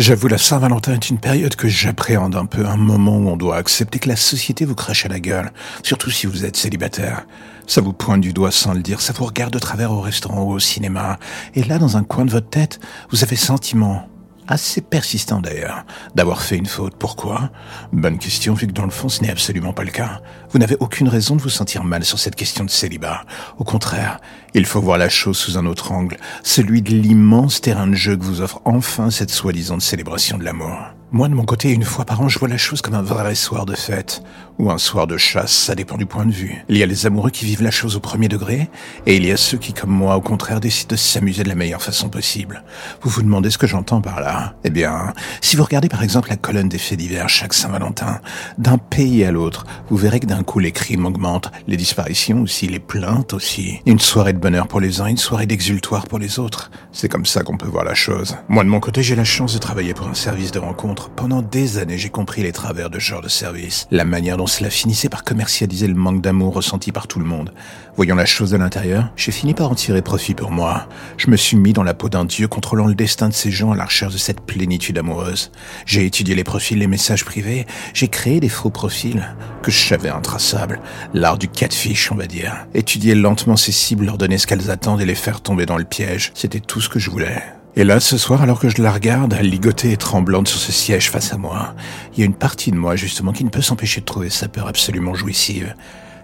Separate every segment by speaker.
Speaker 1: J'avoue, la Saint-Valentin est une période que j'appréhende un peu, un moment où on doit accepter que la société vous crache à la gueule, surtout si vous êtes célibataire. Ça vous pointe du doigt sans le dire, ça vous regarde de travers au restaurant ou au cinéma, et là, dans un coin de votre tête, vous avez sentiment, assez persistant d'ailleurs, d'avoir fait une faute. Pourquoi? Bonne question, vu que dans le fond, ce n'est absolument pas le cas. Vous n'avez aucune raison de vous sentir mal sur cette question de célibat. Au contraire, il faut voir la chose sous un autre angle, celui de l'immense terrain de jeu que vous offre enfin cette soi-disant célébration de l'amour. Moi, de mon côté, une fois par an, je vois la chose comme un vrai soir de fête, ou un soir de chasse, ça dépend du point de vue. Il y a les amoureux qui vivent la chose au premier degré, et il y a ceux qui, comme moi, au contraire, décident de s'amuser de la meilleure façon possible. Vous vous demandez ce que j'entends par là Eh bien, si vous regardez par exemple la colonne des faits divers chaque Saint-Valentin, d'un pays à l'autre, vous verrez que d'un coup les crimes augmentent, les disparitions aussi, les plaintes aussi. Une soirée de bonheur pour les uns, une soirée d'exultoire pour les autres. C'est comme ça qu'on peut voir la chose. Moi, de mon côté, j'ai la chance de travailler pour un service de rencontre pendant des années, j'ai compris les travers de ce genre de service, la manière dont cela finissait par commercialiser le manque d'amour ressenti par tout le monde. Voyant la chose de l'intérieur, j'ai fini par en tirer profit pour moi. Je me suis mis dans la peau d'un dieu contrôlant le destin de ces gens à la recherche de cette plénitude amoureuse. J'ai étudié les profils, les messages privés, j'ai créé des faux profils que je savais intraçables, l'art du catfish, on va dire. Étudier lentement ces cibles, leur donner ce qu'elles attendent et les faire tomber dans le piège, c'était tout ce que je voulais. Et là, ce soir, alors que je la regarde, ligotée et tremblante sur ce siège face à moi, il y a une partie de moi, justement, qui ne peut s'empêcher de trouver sa peur absolument jouissive.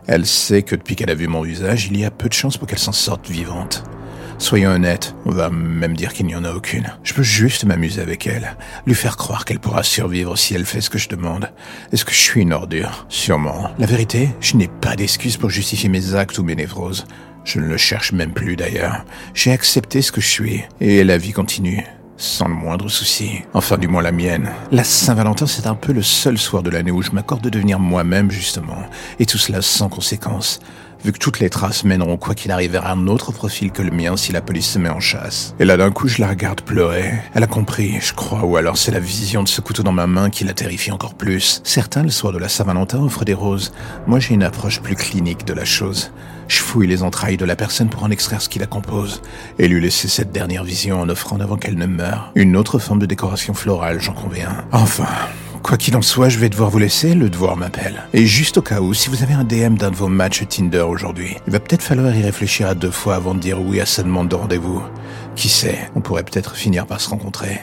Speaker 1: Elle sait que depuis qu'elle a vu mon visage, il y a peu de chances pour qu'elle s'en sorte vivante. Soyons honnêtes, on va même dire qu'il n'y en a aucune. Je peux juste m'amuser avec elle, lui faire croire qu'elle pourra survivre si elle fait ce que je demande. Est-ce que je suis une ordure? Sûrement. La vérité, je n'ai pas d'excuse pour justifier mes actes ou mes névroses. Je ne le cherche même plus d'ailleurs. J'ai accepté ce que je suis, et la vie continue. Sans le moindre souci. Enfin, du moins la mienne. La Saint-Valentin, c'est un peu le seul soir de l'année où je m'accorde de devenir moi-même, justement. Et tout cela sans conséquence. Vu que toutes les traces mèneront quoi qu'il arrive vers un autre profil que le mien si la police se met en chasse. Et là d'un coup je la regarde pleurer. Elle a compris, je crois, ou alors c'est la vision de ce couteau dans ma main qui la terrifie encore plus. Certains, le soir de la Saint-Valentin, offrent des roses. Moi j'ai une approche plus clinique de la chose. Je fouille les entrailles de la personne pour en extraire ce qui la compose, et lui laisser cette dernière vision en offrant avant qu'elle ne meure. Une autre forme de décoration florale, j'en conviens. Enfin, Quoi qu'il en soit, je vais devoir vous laisser, le devoir m'appelle. Et juste au cas où, si vous avez un DM d'un de vos matchs Tinder aujourd'hui, il va peut-être falloir y réfléchir à deux fois avant de dire oui à sa demande de rendez-vous. Qui sait, on pourrait peut-être finir par se rencontrer.